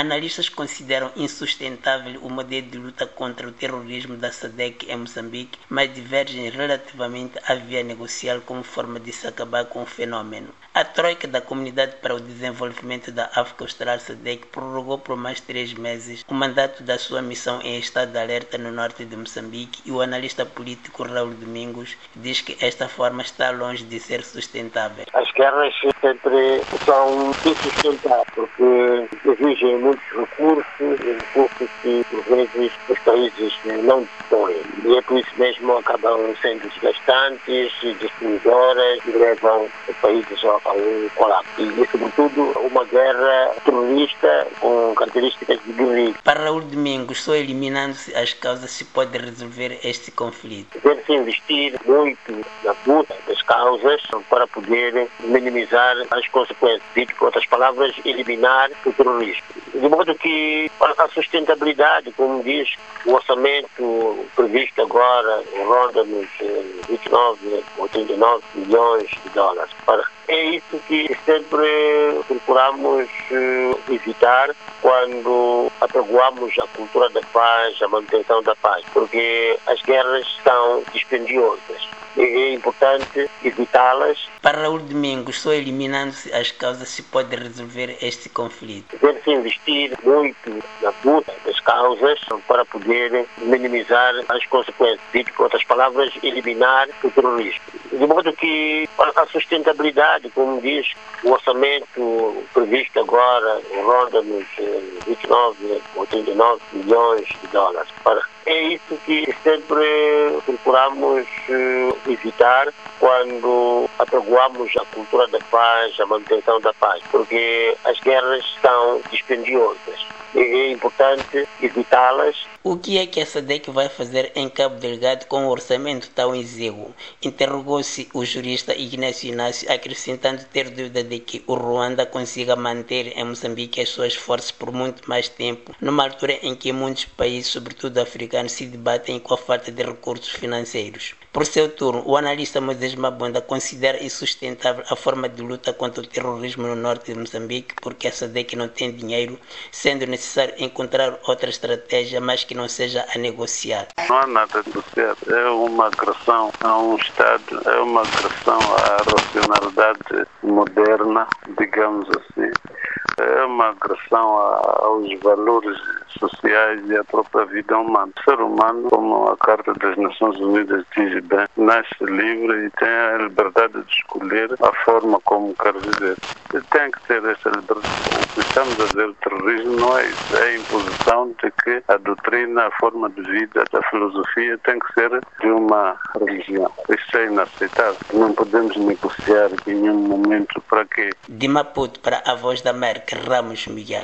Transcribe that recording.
Analistas consideram insustentável o modelo de luta contra o terrorismo da SADC em Moçambique, mas divergem relativamente à via negocial como forma de se acabar com o fenômeno. A Troika da Comunidade para o Desenvolvimento da África Austral SADC prorrogou por mais três meses o mandato da sua missão em estado de alerta no norte de Moçambique e o analista político Raul Domingos diz que esta forma está longe de ser sustentável. As guerras sempre são insustentáveis porque exigem muitos recursos, recursos que por vezes os países não dispõem. E é por isso mesmo acabam sendo desgastantes, destruidoras e levam países ao, um colapso. E, sobretudo, uma guerra terrorista com características de guerrilha. Para Raul Domingos, só eliminando-se as causas se pode resolver este conflito. Deve-se investir muito na luta das causas para poder minimizar as consequências. Dito com outras palavras, eliminar o terrorismo. De modo que a sustentabilidade, como diz o orçamento previsto agora, ronda nos 29, 89 milhões de dólares. É isso que sempre procuramos evitar quando apregoamos a cultura da paz, a manutenção da paz, porque as guerras são dispendiosas é importante evitá-las. Para Raul Domingos, só eliminando-se as causas se pode resolver este conflito. Deve-se investir muito na luta causas para poder minimizar as consequências. Dito com outras palavras, eliminar o terrorismo. De modo que a sustentabilidade, como diz o orçamento previsto agora, ronda nos 29, 89 milhões de dólares. É isso que sempre procuramos evitar quando apregoamos a cultura da paz, a manutenção da paz, porque as guerras são dispendiosas. É importante evitá-las. O que é que a SADC vai fazer em Cabo Delgado com um orçamento tão exíguo? Interrogou-se o jurista Ignacio Inácio, acrescentando ter dúvida de que o Ruanda consiga manter em Moçambique as suas forças por muito mais tempo, numa altura em que muitos países, sobretudo africanos, se debatem com a falta de recursos financeiros. Por seu turno, o analista Moisés Mabunda considera insustentável a forma de luta contra o terrorismo no norte de Moçambique, porque a SADC não tem dinheiro, sendo necessário encontrar outra estratégia, mas que não seja a negociar. Não há nada do certo. É uma agressão a um Estado, é uma agressão à racionalidade moderna, digamos assim. É uma agressão aos valores sociais e à própria vida humana. O ser humano, como a Carta das Nações Unidas diz bem, nasce livre e tem a liberdade de escolher a forma como quer viver. E tem que ter essa liberdade. O que estamos a dizer, o terrorismo não é isso. É a imposição de que a doutrina, a forma de vida, a filosofia tem que ser de uma religião. Isso é inaceitável. Não podemos negociar em nenhum momento para quê. De Maputo para a Voz da América, Ramos Miguel.